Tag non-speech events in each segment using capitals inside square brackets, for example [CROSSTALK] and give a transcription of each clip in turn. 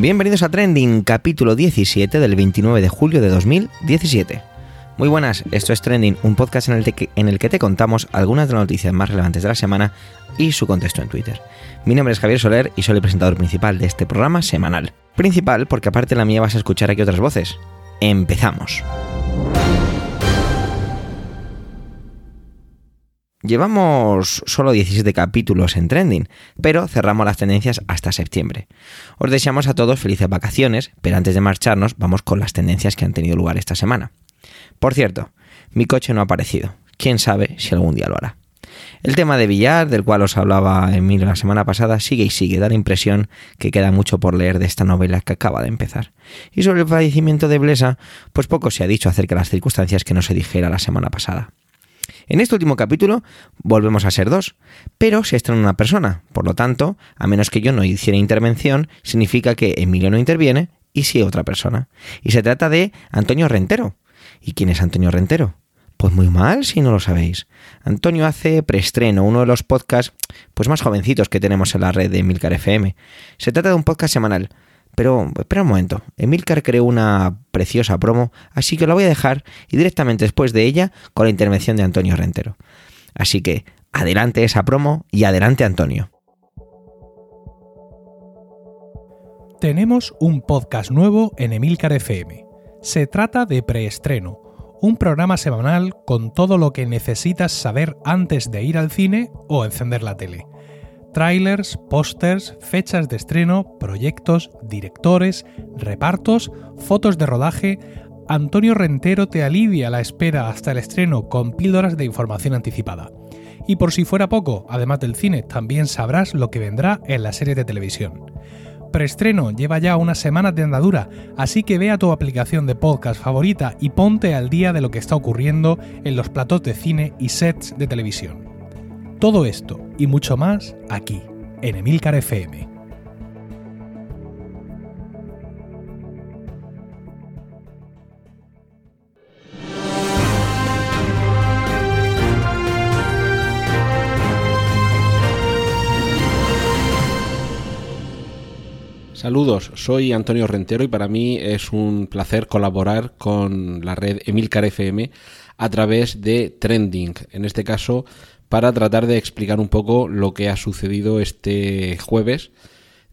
Bienvenidos a Trending, capítulo 17 del 29 de julio de 2017. Muy buenas, esto es Trending, un podcast en el, que, en el que te contamos algunas de las noticias más relevantes de la semana y su contexto en Twitter. Mi nombre es Javier Soler y soy el presentador principal de este programa semanal. Principal porque aparte de la mía vas a escuchar aquí otras voces. Empezamos. Llevamos solo 17 capítulos en Trending, pero cerramos las tendencias hasta septiembre. Os deseamos a todos felices vacaciones, pero antes de marcharnos vamos con las tendencias que han tenido lugar esta semana. Por cierto, mi coche no ha aparecido. Quién sabe si algún día lo hará. El tema de Villar, del cual os hablaba Emilio la semana pasada, sigue y sigue. Da la impresión que queda mucho por leer de esta novela que acaba de empezar. Y sobre el fallecimiento de Blesa, pues poco se ha dicho acerca de las circunstancias que no se dijera la semana pasada. En este último capítulo volvemos a ser dos, pero se estrena una persona. Por lo tanto, a menos que yo no hiciera intervención, significa que Emilio no interviene y sí otra persona. Y se trata de Antonio Rentero. ¿Y quién es Antonio Rentero? Pues muy mal si no lo sabéis. Antonio hace preestreno, uno de los podcasts pues más jovencitos que tenemos en la red de Milcar FM. Se trata de un podcast semanal pero espera un momento, Emilcar creó una preciosa promo, así que la voy a dejar y directamente después de ella con la intervención de Antonio Rentero. Así que adelante esa promo y adelante Antonio. Tenemos un podcast nuevo en Emilcar FM. Se trata de Preestreno, un programa semanal con todo lo que necesitas saber antes de ir al cine o encender la tele trailers, pósters, fechas de estreno, proyectos, directores, repartos, fotos de rodaje. Antonio Rentero te alivia la espera hasta el estreno con píldoras de información anticipada. Y por si fuera poco, además del cine, también sabrás lo que vendrá en la serie de televisión. Preestreno lleva ya unas semanas de andadura, así que ve a tu aplicación de podcast favorita y ponte al día de lo que está ocurriendo en los platos de cine y sets de televisión. Todo esto y mucho más aquí, en Emilcar FM. Saludos, soy Antonio Rentero y para mí es un placer colaborar con la red Emilcar FM a través de Trending. En este caso, para tratar de explicar un poco lo que ha sucedido este jueves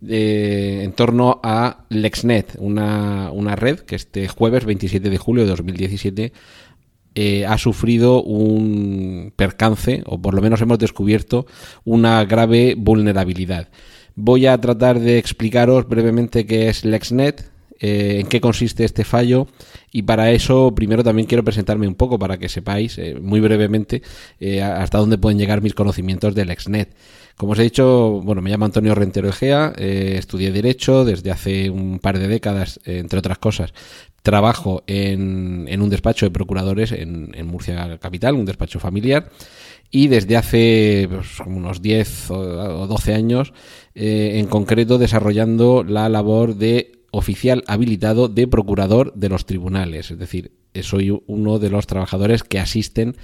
eh, en torno a LexNet, una, una, red que este jueves 27 de julio de 2017 eh, ha sufrido un percance, o por lo menos hemos descubierto una grave vulnerabilidad. Voy a tratar de explicaros brevemente qué es LexNet, eh, en qué consiste este fallo y para eso primero también quiero presentarme un poco para que sepáis eh, muy brevemente eh, hasta dónde pueden llegar mis conocimientos del exnet. Como os he dicho, bueno, me llamo Antonio Rentero Egea, estudié Derecho desde hace un par de décadas, entre otras cosas. Trabajo en, un despacho de procuradores en, Murcia Capital, un despacho familiar y desde hace pues, unos 10 o 12 años en concreto desarrollando la labor de oficial habilitado de procurador de los tribunales. Es decir, soy uno de los trabajadores que asisten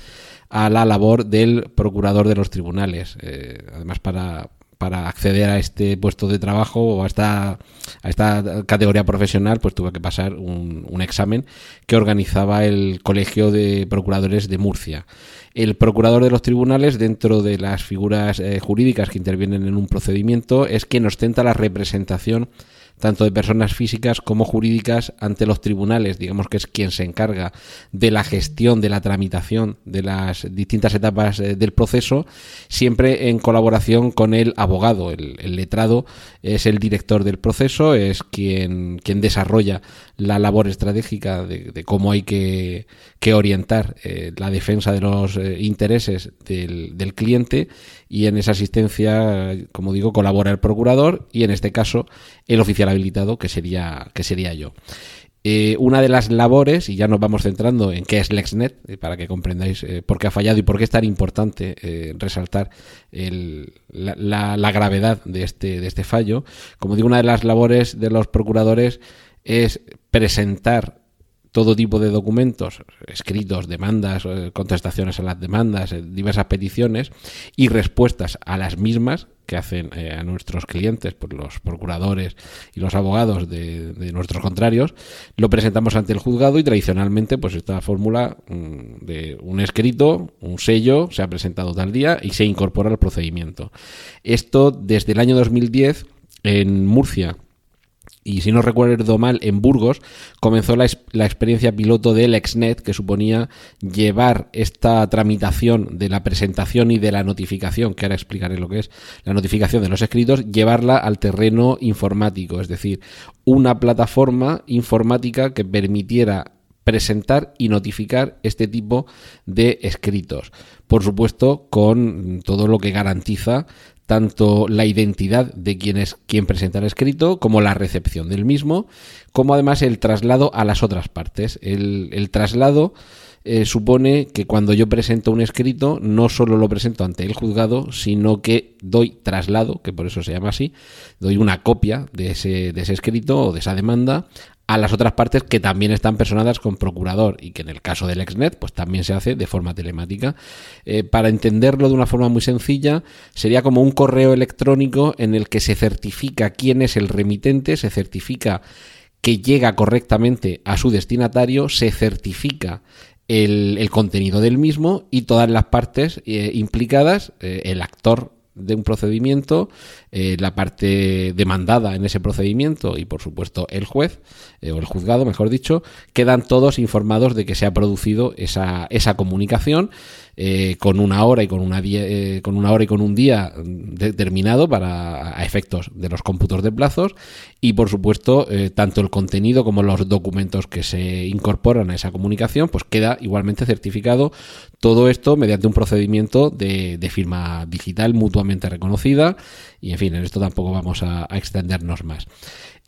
a la labor del procurador de los tribunales. Eh, además, para, para acceder a este puesto de trabajo o a esta, a esta categoría profesional, pues tuve que pasar un, examen que organizaba el Colegio de Procuradores de Murcia. El procurador de los tribunales, dentro de las figuras eh, jurídicas que intervienen en un procedimiento, es quien ostenta la representación tanto de personas físicas como jurídicas ante los tribunales, digamos que es quien se encarga de la gestión, de la tramitación de las distintas etapas eh, del proceso, siempre en colaboración con el abogado. El, letrado es el director del proceso, es quien, quien desarrolla la labor estratégica de, cómo hay que, orientar eh, la defensa de los eh, intereses del, del cliente y en esa asistencia, como digo, colabora el procurador y en este caso el oficial habilitado, que sería, que sería yo. Eh, una de las labores, y ya nos vamos centrando en qué es LexNet, eh, para que comprendáis eh, por qué ha fallado y por qué es tan importante resaltar la, la, gravedad de este, de este fallo. Como digo, una de las labores de los procuradores es presentar todo tipo de documentos, escritos, demandas, eh, contestaciones a las demandas, eh, diversas peticiones y respuestas a las mismas que hacen eh, a nuestros clientes, por los procuradores y los abogados de, nuestros contrarios, lo presentamos ante el juzgado y tradicionalmente, pues esta fórmula mm, de un escrito, un sello, se ha presentado tal día y se incorpora al procedimiento. Esto desde el año 2010 en Murcia y si no recuerdo mal, en Burgos comenzó la, experiencia piloto del Exnet, que suponía llevar esta tramitación de la presentación y de la notificación, que ahora explicaré lo que es la notificación de los escritos, llevarla al terreno informático, es decir, una plataforma informática que permitiera presentar y notificar este tipo de escritos. Por supuesto, con todo lo que garantiza tanto la identidad de quien es quien presenta el escrito, como la recepción del mismo, como además el traslado a las otras partes. El, traslado eh, supone que cuando yo presento un escrito, no solo lo presento ante el juzgado, sino que doy traslado, que por eso se llama así, doy una copia de ese, de ese escrito o de esa demanda a las otras partes que también están personadas con procurador y que en el caso del Exnet pues también se hace de forma telemática. Eh, para entenderlo de una forma muy sencilla, sería como un correo electrónico en el que se certifica quién es el remitente, se certifica que llega correctamente a su destinatario, se certifica el, contenido del mismo y todas las partes eh, implicadas, eh, el actor de un procedimiento, eh, la parte demandada en ese procedimiento y por supuesto el juez eh, o el juzgado, mejor dicho, quedan todos informados de que se ha producido esa, esa comunicación eh, con una hora y con una, eh, con una hora y con un día determinado para a efectos de los cómputos de plazos y por supuesto eh, tanto el contenido como los documentos que se incorporan a esa comunicación pues queda igualmente certificado todo esto mediante un procedimiento de, firma digital mutuamente reconocida y en fin en esto tampoco vamos a extendernos más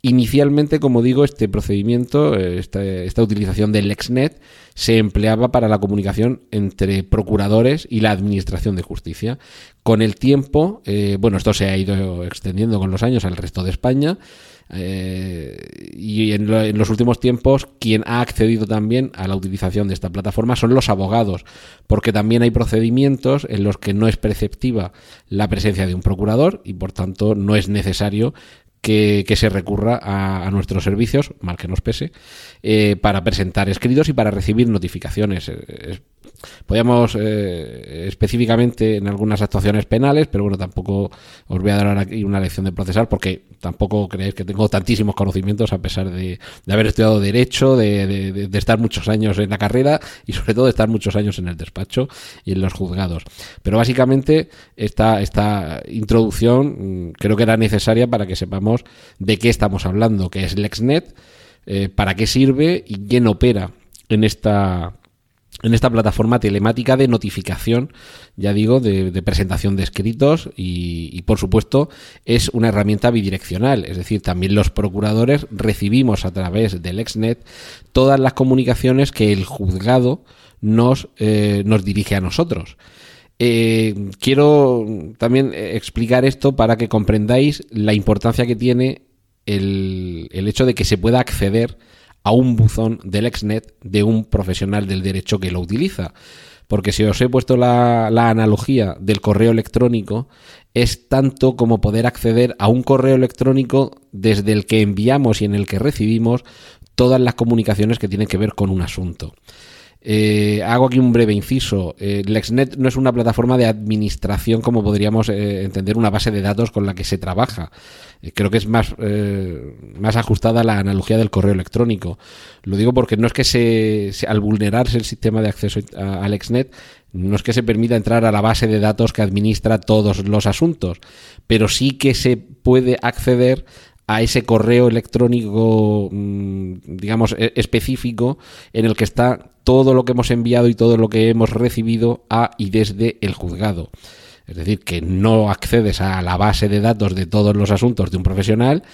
Inicialmente, como digo, este procedimiento, esta, esta, utilización del LexNet, se empleaba para la comunicación entre procuradores y la Administración de Justicia. Con el tiempo, eh, bueno, esto se ha ido extendiendo con los años al resto de España. Eh, y en, en, los últimos tiempos quien ha accedido también a la utilización de esta plataforma son los abogados, porque también hay procedimientos en los que no es preceptiva la presencia de un procurador y por tanto no es necesario que, se recurra a, nuestros servicios, mal que nos pese, eh, para presentar escritos y para recibir notificaciones. Podríamos eh, específicamente en algunas actuaciones penales, pero bueno, tampoco os voy a dar aquí una lección de procesar porque tampoco creéis que tengo tantísimos conocimientos a pesar de, haber estudiado Derecho, de, estar muchos años en la carrera y sobre todo de estar muchos años en el despacho y en los juzgados. Pero básicamente esta, esta introducción mm, creo que era necesaria para que sepamos de qué estamos hablando, qué es LexNet, eh, para qué sirve y quién opera en esta en esta plataforma telemática de notificación, ya digo, de, presentación de escritos y, por supuesto, es una herramienta bidireccional, es decir, también los procuradores recibimos a través del Exnet todas las comunicaciones que el juzgado nos, eh, nos dirige a nosotros. Eh, quiero también explicar esto para que comprendáis la importancia que tiene el, el hecho de que se pueda acceder a un buzón del Exnet de un profesional del derecho que lo utiliza. Porque si os he puesto la, analogía del correo electrónico, es tanto como poder acceder a un correo electrónico desde el que enviamos y en el que recibimos todas las comunicaciones que tienen que ver con un asunto. Eh, hago aquí un breve inciso. Eh, LexNet no es una plataforma de administración como podríamos eh, entender una base de datos con la que se trabaja. creo que es más, más ajustada a la analogía del correo electrónico. Lo digo porque no es que se, al vulnerarse el sistema de acceso a, LexNet, no es que se permita entrar a la base de datos que administra todos los asuntos, pero sí que se puede acceder a ese correo electrónico, mm, digamos, e, específico en el que está todo lo que hemos enviado y todo lo que hemos recibido a y desde el juzgado. Es decir, que no accedes a la base de datos de todos los asuntos de un profesional,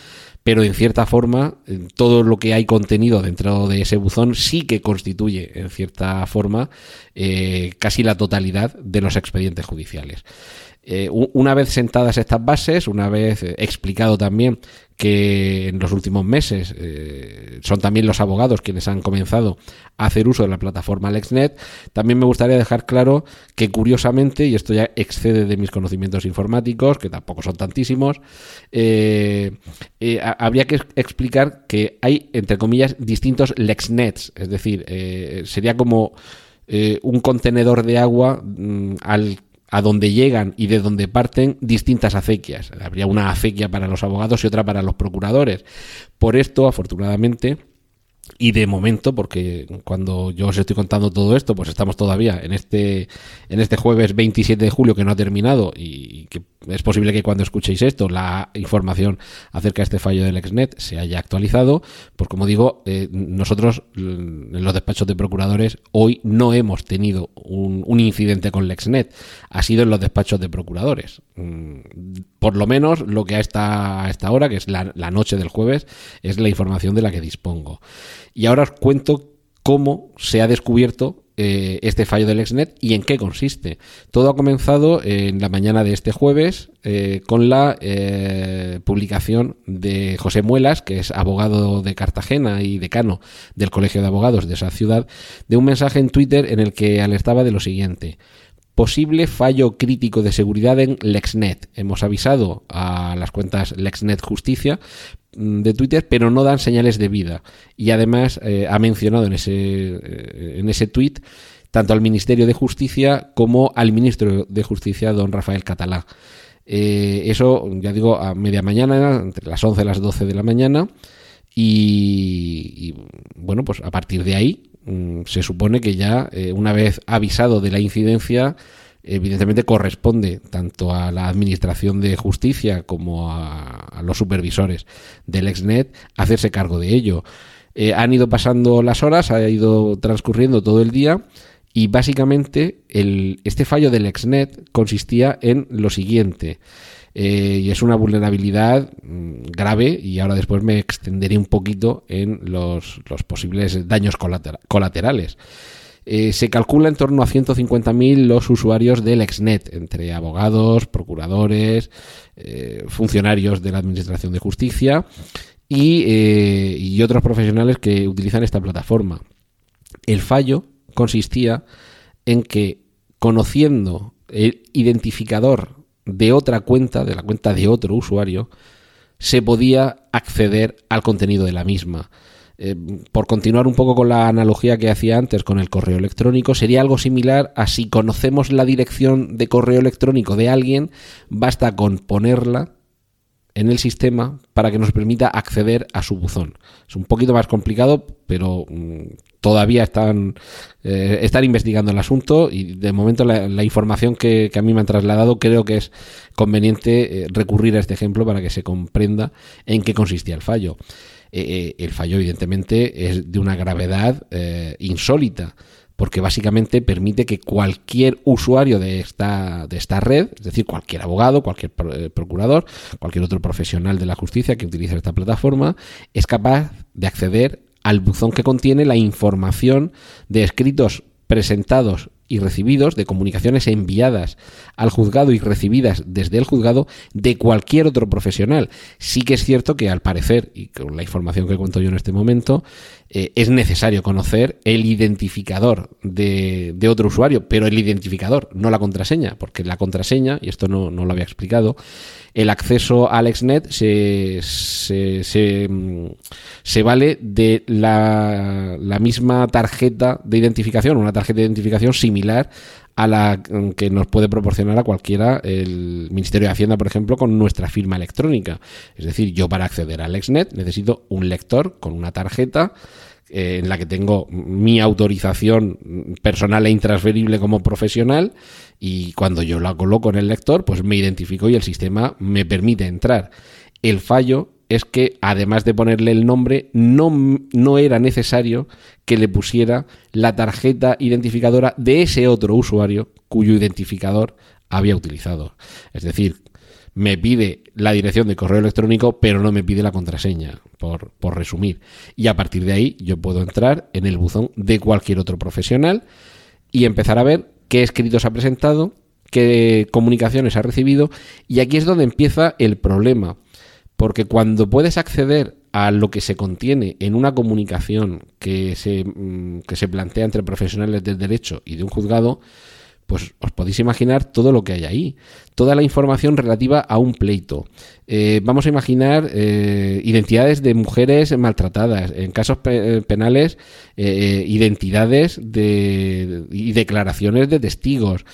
pero en cierta forma todo lo que hay contenido dentro de ese buzón sí que constituye en cierta forma eh, casi la totalidad de los expedientes judiciales. Eh, una vez sentadas estas bases, una vez eh, explicado también que en los últimos meses eh, son también los abogados quienes han comenzado a hacer uso de la plataforma LexNet, también me gustaría dejar claro que curiosamente, y esto ya excede de mis conocimientos informáticos, que tampoco son tantísimos, habría que explicar que hay, entre comillas, distintos LexNets, es decir, sería como un contenedor de agua mm, al a donde llegan y de donde parten distintas acequias. Habría una acequia para los abogados y otra para los procuradores. Por esto, afortunadamente, y de momento, porque cuando yo os estoy contando todo esto, pues estamos todavía en este, en este jueves 27 de julio que no ha terminado y que es posible que cuando escuchéis esto la información acerca de este fallo del exnet se haya actualizado. Pues como digo, eh, nosotros en los despachos de procuradores hoy no hemos tenido un, incidente con Lexnet. Ha sido en los despachos de procuradores. Mm, por lo menos lo que a esta, a esta hora, que es la noche del jueves, es la información de la que dispongo. Y ahora os cuento cómo se ha descubierto eh, este fallo del exnet y en qué consiste. Todo ha comenzado en la mañana de este jueves eh, con la eh, publicación de José Muelas, que es abogado de Cartagena y decano del Colegio de Abogados de esa ciudad, de un mensaje en Twitter en el que alertaba de lo siguiente. Posible fallo crítico de seguridad en LexNet. Hemos avisado a las cuentas LexNet Justicia de Twitter, pero no dan señales de vida. Y además eh, ha mencionado en ese, eh, en ese tweet tanto al Ministerio de Justicia como al Ministro de Justicia, don Rafael Catalá. Eh, eso, ya digo, a media mañana, entre las 11 y las 12 de la mañana. Y, y bueno, pues a partir de ahí mm, se supone que ya, una vez avisado de la incidencia, evidentemente corresponde tanto a la Administración de Justicia como a, los supervisores del Exnet hacerse cargo de ello. Eh, han ido pasando las horas, ha ido transcurriendo todo el día y básicamente el, este fallo del Exnet consistía en lo siguiente. Eh, y es una vulnerabilidad mm, grave y ahora después me extenderé un poquito en los, los posibles daños colaterales. Eh, se calcula en torno a 150.000 los usuarios del Exnet, entre abogados, procuradores, eh, funcionarios de la Administración de Justicia eh, y, otros profesionales que utilizan esta plataforma. El fallo consistía en que, conociendo el identificador de otra cuenta, de la cuenta de otro usuario, se podía acceder al contenido de la misma. Eh, por continuar un poco con la analogía que hacía antes con el correo electrónico, sería algo similar a si conocemos la dirección de correo electrónico de alguien, basta con ponerla en el sistema para que nos permita acceder a su buzón. Es un poquito más complicado, pero mm, todavía están, eh, están investigando el asunto y de momento la, información que, a mí me han trasladado creo que es conveniente eh, recurrir a este ejemplo para que se comprenda en qué consistía el fallo. Eh, el fallo evidentemente es de una gravedad insólita porque básicamente permite que cualquier usuario de esta, de esta red, es decir, cualquier abogado, cualquier eh, procurador, cualquier otro profesional de la justicia que utilice esta plataforma, es capaz de acceder al buzón que contiene la información de escritos presentados y recibidos, de comunicaciones enviadas al juzgado y recibidas desde el juzgado de cualquier otro profesional. Sí que es cierto que al parecer, y con la información que cuento yo en este momento, eh, es necesario conocer el identificador de, otro usuario, pero el identificador, no la contraseña, porque la contraseña, y esto no, no lo había explicado, el acceso al Exnet se, se, se, mm, se vale de la, la, misma tarjeta de identificación, una tarjeta de identificación similar a la que nos puede proporcionar a cualquiera el Ministerio de Hacienda, por ejemplo, con nuestra firma electrónica. Es decir, yo para acceder al Exnet necesito un lector con una tarjeta eh, en la que tengo mi autorización personal e intransferible como profesional y cuando yo la coloco en el lector, pues me identifico y el sistema me permite entrar. El fallo es que además de ponerle el nombre, no, no, era necesario que le pusiera la tarjeta identificadora de ese otro usuario cuyo identificador había utilizado. Es decir, me pide la dirección de correo electrónico, pero no me pide la contraseña, por, por resumir. Y a partir de ahí yo puedo entrar en el buzón de cualquier otro profesional y empezar a ver qué escritos ha presentado, qué comunicaciones ha recibido y aquí es donde empieza el problema. Porque cuando puedes acceder a lo que se contiene en una comunicación que se, mm, que se plantea entre profesionales del derecho y de un juzgado, pues os podéis imaginar todo lo que hay ahí, toda la información relativa a un pleito. Eh, vamos a imaginar eh, identidades de mujeres maltratadas, en casos penales, eh, identidades de, y declaraciones de testigos.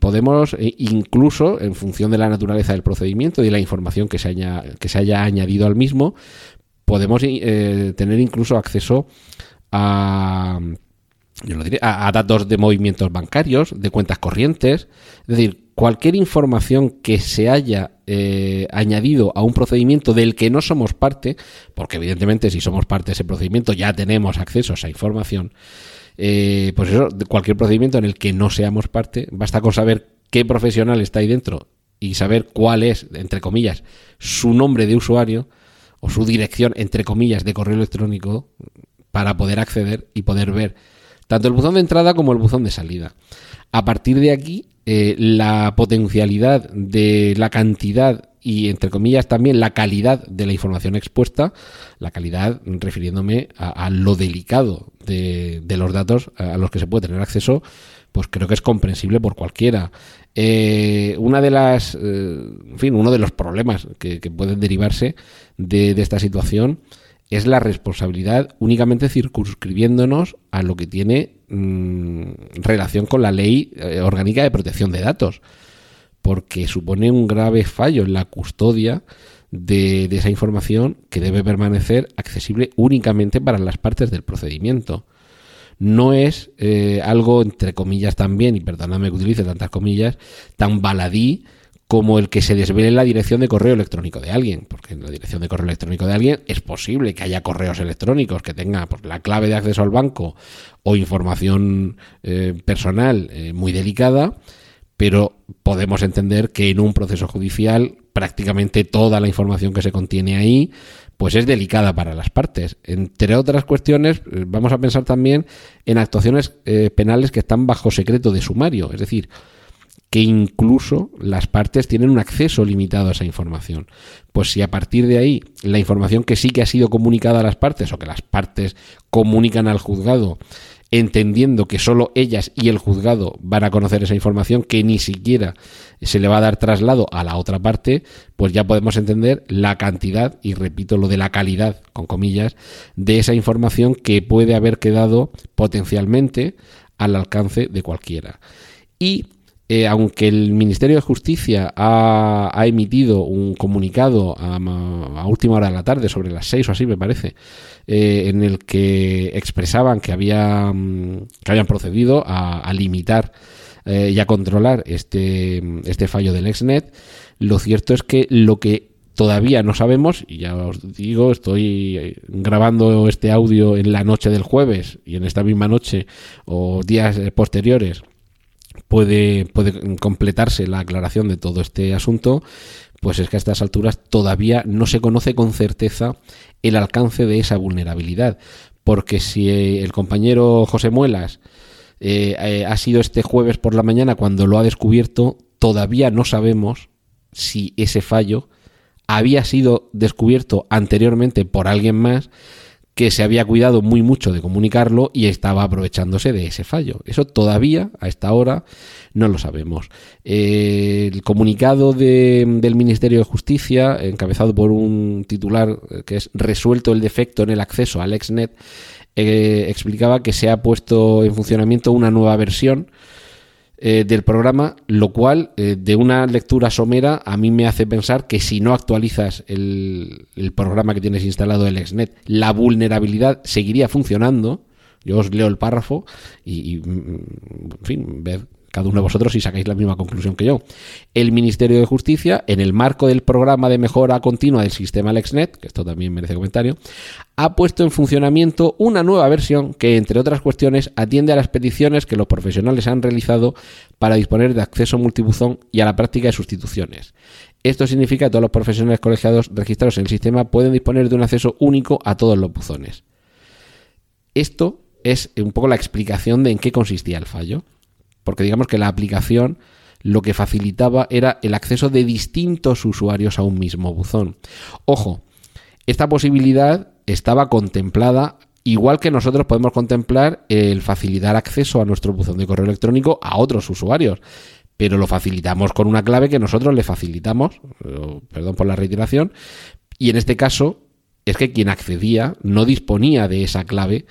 Podemos incluso, en función de la naturaleza del procedimiento y de la información que se haya, que se haya añadido al mismo, podemos tener incluso acceso a yo lo diré, a, datos de movimientos bancarios, de cuentas corrientes, es decir, cualquier información que se haya eh, añadido a un procedimiento del que no somos parte, porque evidentemente si somos parte de ese procedimiento ya tenemos acceso a esa información, eh, pues eso, cualquier procedimiento en el que no seamos parte, basta con saber qué profesional está ahí dentro y saber cuál es, entre comillas, su nombre de usuario o su dirección, entre comillas, de correo electrónico para poder acceder y poder ver tanto el buzón de entrada como el buzón de salida. A partir de aquí, eh, la potencialidad de la cantidad y, entre comillas, también la calidad de la información expuesta, la calidad refiriéndome a, lo delicado de, los datos a los que se puede tener acceso, pues creo que es comprensible por cualquiera. Eh, una de las, eh, en fin, uno de los problemas que, pueden derivarse de, de esta situación es la responsabilidad únicamente circunscribiéndonos a lo que tiene mm, relación con la ley eh, orgánica de protección de datos, porque supone un grave fallo en la custodia de, esa información que debe permanecer accesible únicamente para las partes del procedimiento. No es eh, algo, entre comillas también, y perdóname que utilice tantas comillas, tan baladí como el que se desvele la dirección de correo electrónico de alguien, porque en la dirección de correo electrónico de alguien es posible que haya correos electrónicos que tenga pues, la clave de acceso al banco o información eh, personal eh, muy delicada, pero podemos entender que en un proceso judicial prácticamente toda la información que se contiene ahí pues es delicada para las partes. Entre otras cuestiones, eh, vamos a pensar también en actuaciones penales que están bajo secreto de sumario, es decir, que incluso las partes tienen un acceso limitado a esa información. Pues si a partir de ahí la información que sí que ha sido comunicada a las partes o que las partes comunican al juzgado, entendiendo que solo ellas y el juzgado van a conocer esa información que ni siquiera se le va a dar traslado a la otra parte, pues ya podemos entender la cantidad, y repito lo de la calidad, con comillas, de esa información que puede haber quedado potencialmente al alcance de cualquiera. Y eh, aunque el Ministerio de Justicia ha, emitido un comunicado a, última hora de la tarde, sobre las seis o así me parece, eh, en el que expresaban que, había, mm, que habían procedido a, limitar eh, y a controlar este, este fallo del ExNet, lo cierto es que lo que todavía no sabemos, y ya os digo, estoy grabando este audio en la noche del jueves y en esta misma noche o días posteriores puede, puede completarse la aclaración de todo este asunto, pues es que a estas alturas todavía no se conoce con certeza el alcance de esa vulnerabilidad. Porque si eh, el compañero José Muelas eh, eh, ha sido este jueves por la mañana cuando lo ha descubierto, todavía no sabemos si ese fallo había sido descubierto anteriormente por alguien más que se había cuidado muy mucho de comunicarlo y estaba aprovechándose de ese fallo. Eso todavía, a esta hora, no lo sabemos. Eh, el comunicado del Ministerio de Justicia, encabezado por un titular eh, que es Resuelto el defecto en el acceso al ExNet, eh, explicaba que se ha puesto en funcionamiento una nueva versión eh, del programa, lo cual eh, de una lectura somera a mí me hace pensar que si no actualizas el, programa que tienes instalado, el Exnet, la vulnerabilidad seguiría funcionando. Yo os leo el párrafo y, y en fin, ved cada uno de vosotros si sacáis la misma conclusión que yo. El Ministerio de Justicia, en el marco del programa de mejora continua del sistema LexNet, que esto también merece comentario, ha puesto en funcionamiento una nueva versión que, entre otras cuestiones, atiende a las peticiones que los profesionales han realizado para disponer de acceso multibuzón y a la práctica de sustituciones. Esto significa que todos los profesionales colegiados registrados en el sistema pueden disponer de un acceso único a todos los buzones. Esto es un poco la explicación de en qué consistía el fallo. Porque digamos que la aplicación lo que facilitaba era el acceso de distintos usuarios a un mismo buzón. Ojo, esta posibilidad estaba contemplada igual que nosotros podemos contemplar el facilitar acceso a nuestro buzón de correo electrónico a otros usuarios pero lo facilitamos con una clave que nosotros le facilitamos, perdón por la reiteración, y en este caso es que quien accedía no disponía de esa clave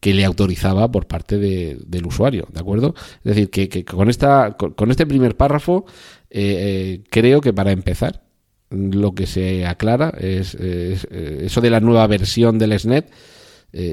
que le autorizaba por parte del usuario, ¿de acuerdo? Es decir, que, con, esta, con, este primer párrafo eh, eh, creo que para empezar lo que se aclara es, eh, eso de la nueva versión del SNET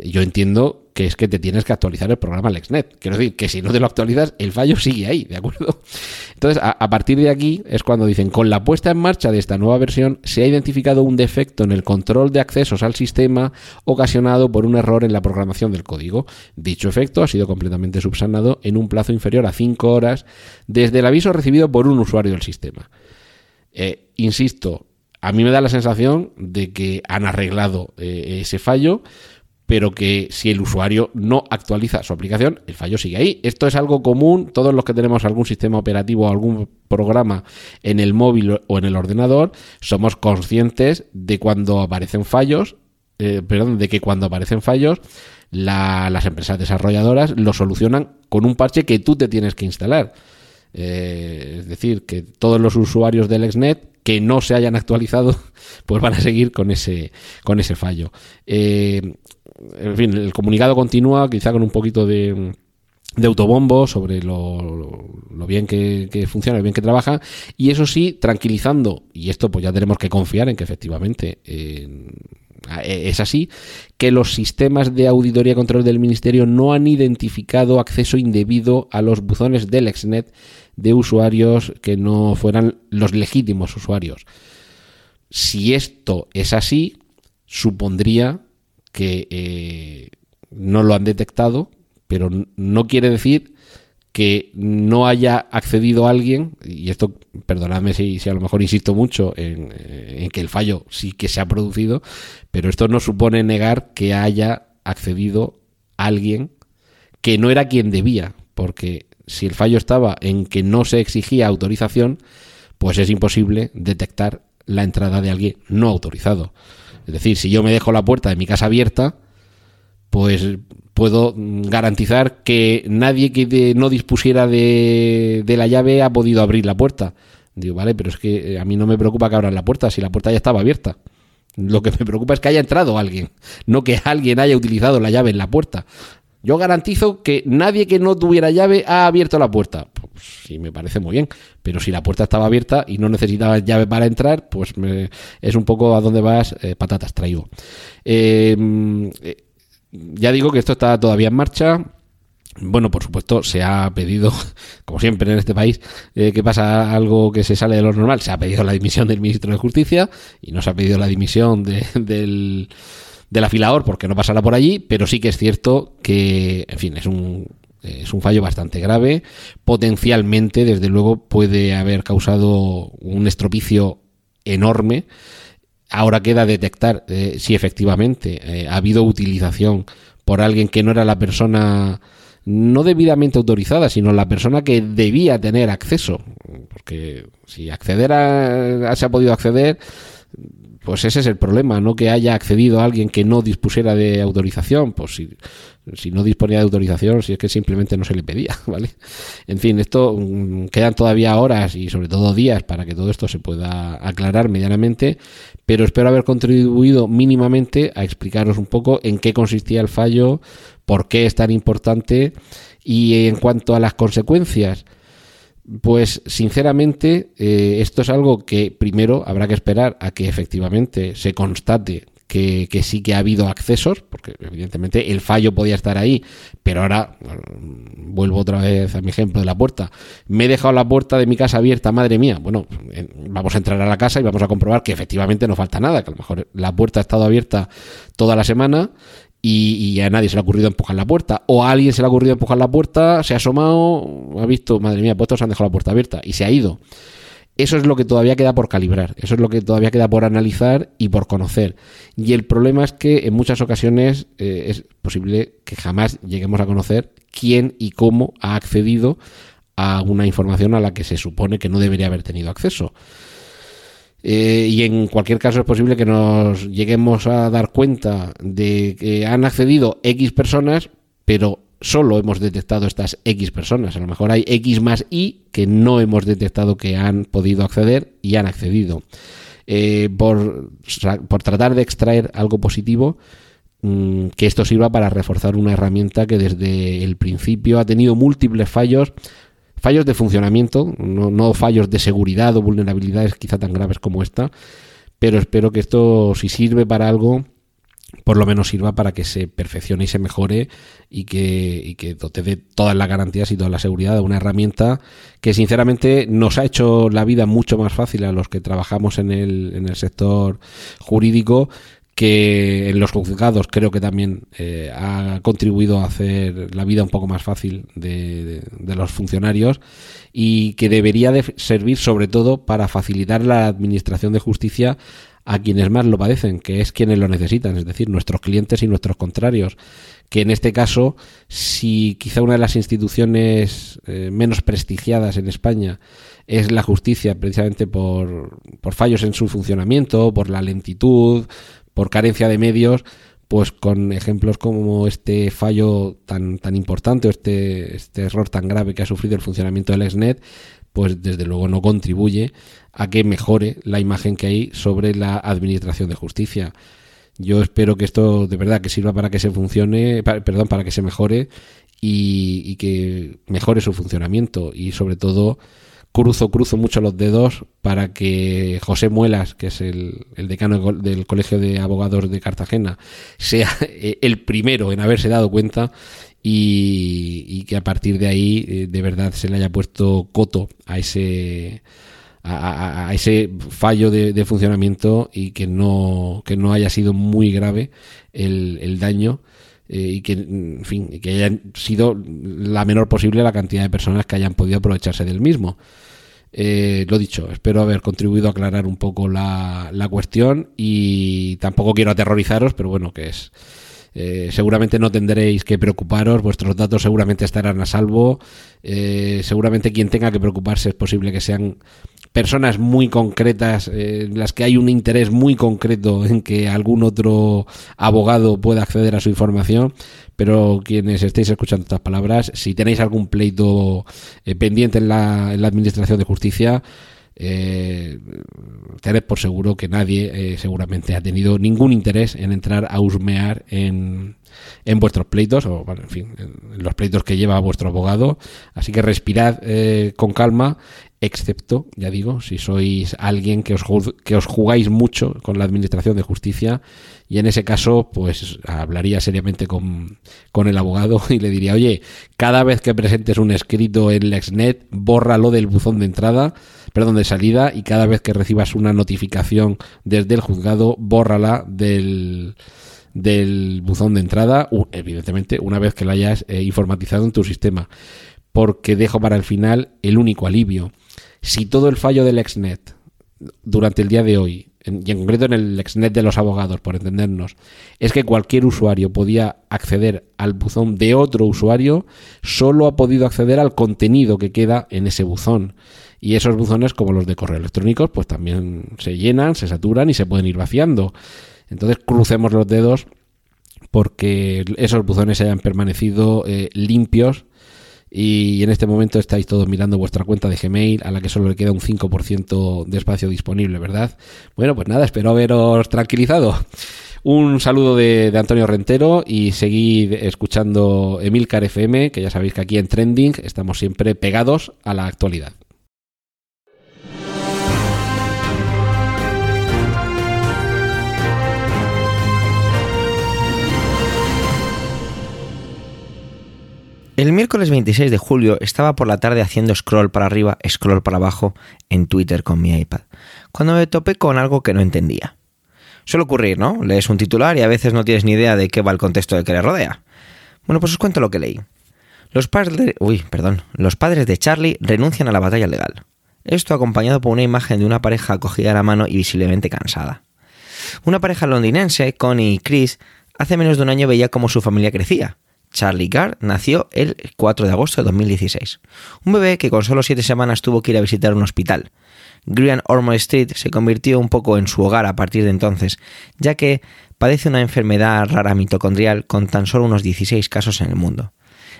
yo entiendo que es que te tienes que actualizar el programa LexNet. Quiero decir que si no te lo actualizas, el fallo sigue ahí, ¿de acuerdo? [LAUGHS] Entonces, a, partir de aquí es cuando dicen, con la puesta en marcha de esta nueva versión, se ha identificado un defecto en el control de accesos al sistema ocasionado por un error en la programación del código. Dicho efecto ha sido completamente subsanado en un plazo inferior a 5 horas desde el aviso recibido por un usuario del sistema. Eh, insisto, a mí me da la sensación de que han arreglado eh, ese fallo pero que si el usuario no actualiza su aplicación, el fallo sigue ahí. Esto es algo común, todos los que tenemos algún sistema operativo o algún programa en el móvil o en el ordenador, somos conscientes de cuando aparecen fallos, eh, perdón, de que cuando aparecen fallos, las empresas desarrolladoras lo solucionan con un parche que tú te tienes que instalar. Eh, es decir, que todos los usuarios del Exnet que no se hayan actualizado, [LAUGHS] pues van a seguir con ese, con ese fallo. Eh, en fin, el comunicado continúa quizá con un poquito de, de autobombo sobre lo, bien que, funciona, lo bien que trabaja, y eso sí, tranquilizando, y esto pues ya tenemos que confiar en que efectivamente eh, es así, que los sistemas de auditoría y control del Ministerio no han identificado acceso indebido a los buzones del Exnet de usuarios que no fueran los legítimos usuarios. Si esto es así, supondría que eh, no lo han detectado, pero no quiere decir que no haya accedido alguien, y esto, perdonadme si, a lo mejor insisto mucho en, en, que el fallo sí que se ha producido, pero esto no supone negar que haya accedido alguien que no era quien debía, porque si el fallo estaba en que no se exigía autorización, pues es imposible detectar la entrada de alguien no autorizado. Es decir, si yo me dejo la puerta de mi casa abierta, pues puedo garantizar que nadie que no dispusiera de, la llave ha podido abrir la puerta. Digo, vale, pero es que a mí no me preocupa que abran la puerta si la puerta ya estaba abierta. Lo que me preocupa es que haya entrado alguien, no que alguien haya utilizado la llave en la puerta. Yo garantizo que nadie que no tuviera llave ha abierto la puerta. Pues sí, me parece muy bien. Pero si la puerta estaba abierta y no necesitaba llave para entrar, pues es un poco a dónde vas, eh, patatas traigo. Em, eh, ya digo que esto está todavía en marcha. Bueno, por supuesto, se ha pedido, [LAUGHS] como siempre en este país, eh, que pasa algo que se sale de lo normal. Se ha pedido la dimisión del ministro de Justicia y no se ha pedido la dimisión del del afilador porque no pasará por allí, pero sí que es cierto que, en fin, es un, es un fallo bastante grave. Potencialmente, desde luego, puede haber causado un estropicio enorme. Ahora queda detectar eh, si efectivamente eh, ha habido utilización por alguien que no era la persona no debidamente autorizada, sino la persona que debía tener acceso. Porque si acceder a, se ha podido acceder, pues ese es el problema, no que haya accedido alguien que no dispusiera de autorización, pues si, si no disponía de autorización, si es que simplemente no se le pedía, [LAUGHS] ¿vale? En fin, esto mm, quedan todavía horas y sobre todo días para que todo esto se pueda aclarar medianamente, pero espero haber contribuido mínimamente a explicaros un poco en qué consistía el fallo, por qué es tan importante y en cuanto a las consecuencias, pues sinceramente eh, esto es algo que primero habrá que esperar a que efectivamente se constate que, sí que ha habido accesos, porque evidentemente el fallo podía estar ahí, pero ahora vuelvo otra vez a mi ejemplo de la puerta. Me he dejado la puerta de mi casa abierta, madre mía. Bueno, vamos a entrar a la casa y vamos a comprobar que efectivamente no falta nada, que a lo mejor la puerta ha estado abierta toda la semana y, a nadie se le ha ocurrido empujar la puerta. O a alguien se le ha ocurrido empujar la puerta, se ha asomado, ha visto, madre mía, pues estos han dejado la puerta abierta y se ha ido. Eso es lo que todavía queda por calibrar, eso es lo que todavía queda por analizar y por conocer. Y el problema es que en muchas ocasiones eh, es posible que jamás lleguemos a conocer quién y cómo ha accedido a una información a la que se supone que no debería haber tenido acceso. Eh, y en cualquier caso es posible que nos lleguemos a dar cuenta de que han accedido X personas, pero solo hemos detectado estas X personas. A lo mejor hay X más Y que no hemos detectado que han podido acceder y han accedido. Eh, por, por tratar de extraer algo positivo, mm, que esto sirva para reforzar una herramienta que desde el principio ha tenido múltiples fallos, fallos de funcionamiento, no, fallos de seguridad o vulnerabilidades quizá tan graves como esta, pero espero que esto si sirve para algo, por lo menos sirva para que se perfeccione y se mejore y que, y que te dé todas las garantías y toda la seguridad de una herramienta que sinceramente nos ha hecho la vida mucho más fácil a los que trabajamos en el, en el sector jurídico que en los juzgados creo que también eh, ha contribuido a hacer la vida un poco más fácil de, los funcionarios y que debería de servir sobre todo para facilitar la administración de justicia a quienes más lo padecen, que es quienes lo necesitan, es decir, nuestros clientes y nuestros contrarios, que en este caso, si quizá una de las instituciones eh, menos prestigiadas en España es la justicia, precisamente por, por fallos en su funcionamiento, por la lentitud, por carencia de medios, pues con ejemplos como este fallo tan, tan importante o este, este error tan grave que ha sufrido el funcionamiento del ExNet, pues desde luego no contribuye a que mejore la imagen que hay sobre la administración de justicia. Yo espero que esto de verdad que sirva para que se funcione, perdón, para que se mejore y, y que mejore su funcionamiento y sobre todo cruzo, cruzo mucho los dedos para que José Muelas, que es el, decano del Colegio de Abogados de Cartagena, sea eh, el primero en haberse dado cuenta y, que a partir de ahí eh, de verdad se le haya puesto coto a ese a, ese fallo de, funcionamiento y que no que no haya sido muy grave el, el daño eh, y que en fin que haya sido la menor posible la cantidad de personas que hayan podido aprovecharse del mismo. Eh, lo dicho, espero haber contribuido a aclarar un poco la, la cuestión y tampoco quiero aterrorizaros, pero bueno, que es... Eh, seguramente no tendréis que preocuparos, vuestros datos seguramente estarán a salvo, eh, seguramente quien tenga que preocuparse es posible que sean personas muy concretas, en las que hay un interés muy concreto en que algún otro abogado pueda acceder a su información, pero quienes estéis escuchando estas palabras, si tenéis algún pleito eh, pendiente en la, en la, Administración de Justicia, eh, tened por seguro que nadie eh, seguramente ha tenido ningún interés en entrar a husmear en, en vuestros pleitos o, bueno, en fin, en los pleitos que lleva vuestro abogado. Así que respirad eh, con calma excepto, ya digo, si sois alguien que os, que os jugáis mucho con la Administración de Justicia y en ese caso pues hablaría seriamente con, con, el abogado [LAUGHS] y le diría, oye, cada vez que presentes un escrito en LexNet, bórralo del buzón de entrada, perdón, de salida y cada vez que recibas una notificación desde el juzgado, bórrala del del buzón de entrada, evidentemente una vez que la hayas eh, informatizado en tu sistema porque dejo para el final el único alivio si todo el fallo del exnet durante el día de hoy, y en concreto en el exnet de los abogados, por entendernos, es que cualquier usuario podía acceder al buzón de otro usuario, solo ha podido acceder al contenido que queda en ese buzón. Y esos buzones, como los de correo electrónicos, pues también se llenan, se saturan y se pueden ir vaciando. Entonces crucemos los dedos porque esos buzones hayan permanecido eh, limpios y en este momento estáis todos mirando vuestra cuenta de Gmail a la que solo le queda un 5% de espacio disponible, ¿verdad? Bueno, pues nada, espero haberos tranquilizado. Un saludo de, de, Antonio Rentero y seguid escuchando Emilcar FM, que ya sabéis que aquí en Trending estamos siempre pegados a la actualidad. El miércoles 26 de julio estaba por la tarde haciendo scroll para arriba, scroll para abajo en Twitter con mi iPad, cuando me topé con algo que no entendía. Suele ocurrir, ¿no? Lees un titular y a veces no tienes ni idea de qué va el contexto de que le rodea. Bueno, pues os cuento lo que leí. Los. Uy, perdón. Los padres de Charlie renuncian a la batalla legal. Esto acompañado por una imagen de una pareja acogida a la mano y visiblemente cansada. Una pareja londinense, Connie y Chris, hace menos de un año veía cómo su familia crecía Charlie Gard nació el 4 de agosto de 2016. Un bebé que con solo 7 semanas tuvo que ir a visitar un hospital. Grian Ormond Street se convirtió un poco en su hogar a partir de entonces, ya que padece una enfermedad rara mitocondrial con tan solo unos 16 casos en el mundo.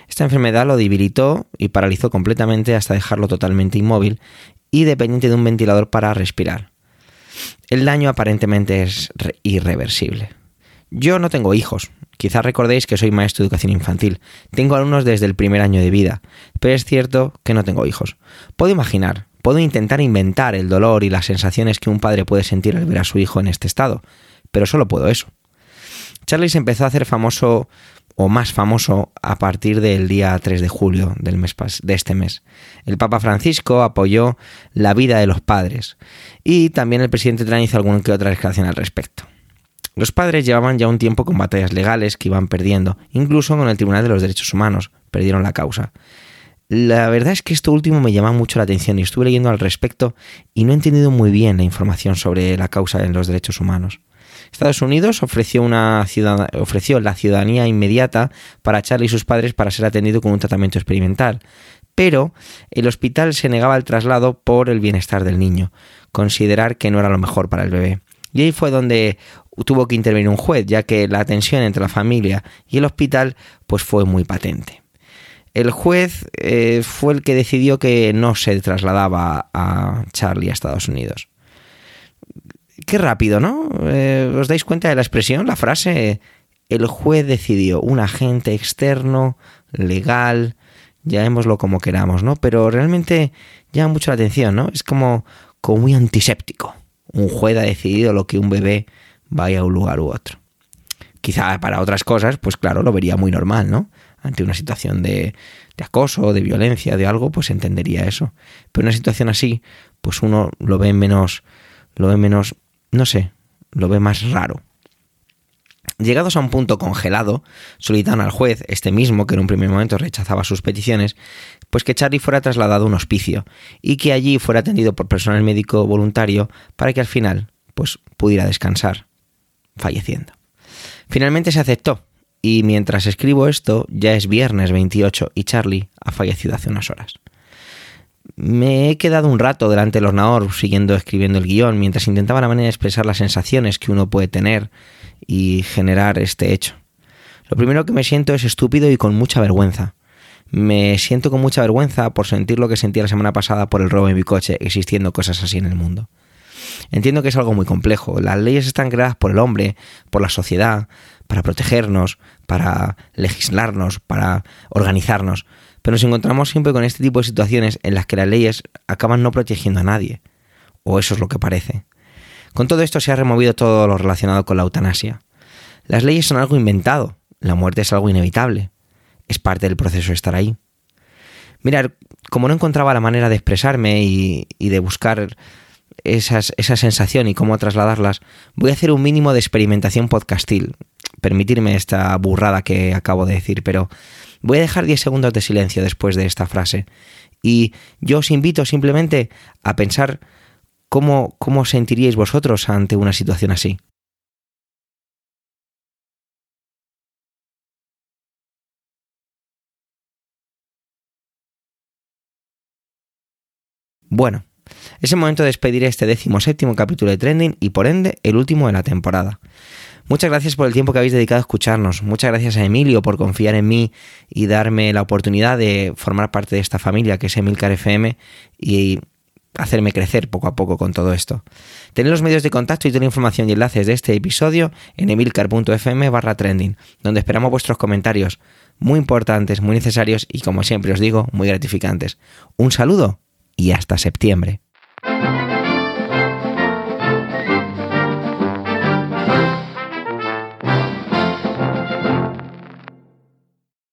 Esta enfermedad lo debilitó y paralizó completamente hasta dejarlo totalmente inmóvil y dependiente de un ventilador para respirar. El daño aparentemente es irreversible. Yo no tengo hijos. Quizás recordéis que soy maestro de educación infantil. Tengo alumnos desde el primer año de vida, pero es cierto que no tengo hijos. Puedo imaginar, puedo intentar inventar el dolor y las sensaciones que un padre puede sentir al ver a su hijo en este estado, pero solo puedo eso. Charlie se empezó a hacer famoso o más famoso a partir del día 3 de julio del mes de este mes. El Papa Francisco apoyó la vida de los padres y también el presidente Trump hizo alguna que otra declaración al respecto. Los padres llevaban ya un tiempo con batallas legales que iban perdiendo, incluso con el Tribunal de los Derechos Humanos, perdieron la causa. La verdad es que esto último me llama mucho la atención y estuve leyendo al respecto y no he entendido muy bien la información sobre la causa en los derechos humanos. Estados Unidos ofreció, una ofreció la ciudadanía inmediata para Charlie y sus padres para ser atendido con un tratamiento experimental, pero el hospital se negaba al traslado por el bienestar del niño, considerar que no era lo mejor para el bebé. Y ahí fue donde tuvo que intervenir un juez, ya que la tensión entre la familia y el hospital pues fue muy patente. El juez eh, fue el que decidió que no se trasladaba a Charlie a Estados Unidos. Qué rápido, ¿no? Eh, ¿Os dais cuenta de la expresión, la frase? El juez decidió, un agente externo, legal, llamémoslo como queramos, ¿no? Pero realmente llama mucho la atención, ¿no? Es como, como muy antiséptico. Un juez ha decidido lo que un bebé vaya a un lugar u otro. Quizá para otras cosas, pues claro, lo vería muy normal, ¿no? Ante una situación de, acoso, de violencia, de algo, pues entendería eso. Pero una situación así, pues uno lo ve menos, lo ve menos, no sé, lo ve más raro. Llegados a un punto congelado, solicitaron al juez, este mismo que en un primer momento rechazaba sus peticiones, pues que Charlie fuera trasladado a un hospicio y que allí fuera atendido por personal médico voluntario para que al final pues pudiera descansar falleciendo. Finalmente se aceptó, y mientras escribo esto ya es viernes 28 y Charlie ha fallecido hace unas horas. Me he quedado un rato delante del ordenador siguiendo escribiendo el guion mientras intentaba la manera de expresar las sensaciones que uno puede tener y generar este hecho. Lo primero que me siento es estúpido y con mucha vergüenza. Me siento con mucha vergüenza por sentir lo que sentí la semana pasada por el robo de mi coche, existiendo cosas así en el mundo. Entiendo que es algo muy complejo. Las leyes están creadas por el hombre, por la sociedad, para protegernos, para legislarnos, para organizarnos. Pero nos encontramos siempre con este tipo de situaciones en las que las leyes acaban no protegiendo a nadie. O eso es lo que parece. Con todo esto se ha removido todo lo relacionado con la eutanasia. Las leyes son algo inventado. La muerte es algo inevitable. Es parte del proceso de estar ahí. Mirar, como no encontraba la manera de expresarme y, y de buscar esas, esa sensación y cómo trasladarlas, voy a hacer un mínimo de experimentación podcastil. Permitirme esta burrada que acabo de decir, pero voy a dejar 10 segundos de silencio después de esta frase. Y yo os invito simplemente a pensar cómo, cómo sentiríais vosotros ante una situación así. Bueno, es el momento de despedir este séptimo capítulo de Trending y por ende el último de la temporada. Muchas gracias por el tiempo que habéis dedicado a escucharnos. Muchas gracias a Emilio por confiar en mí y darme la oportunidad de formar parte de esta familia que es Emilcar FM y hacerme crecer poco a poco con todo esto. Tenéis los medios de contacto y toda la información y enlaces de este episodio en emilcar.fm barra trending, donde esperamos vuestros comentarios, muy importantes, muy necesarios y como siempre os digo, muy gratificantes. Un saludo y hasta septiembre. Thank you.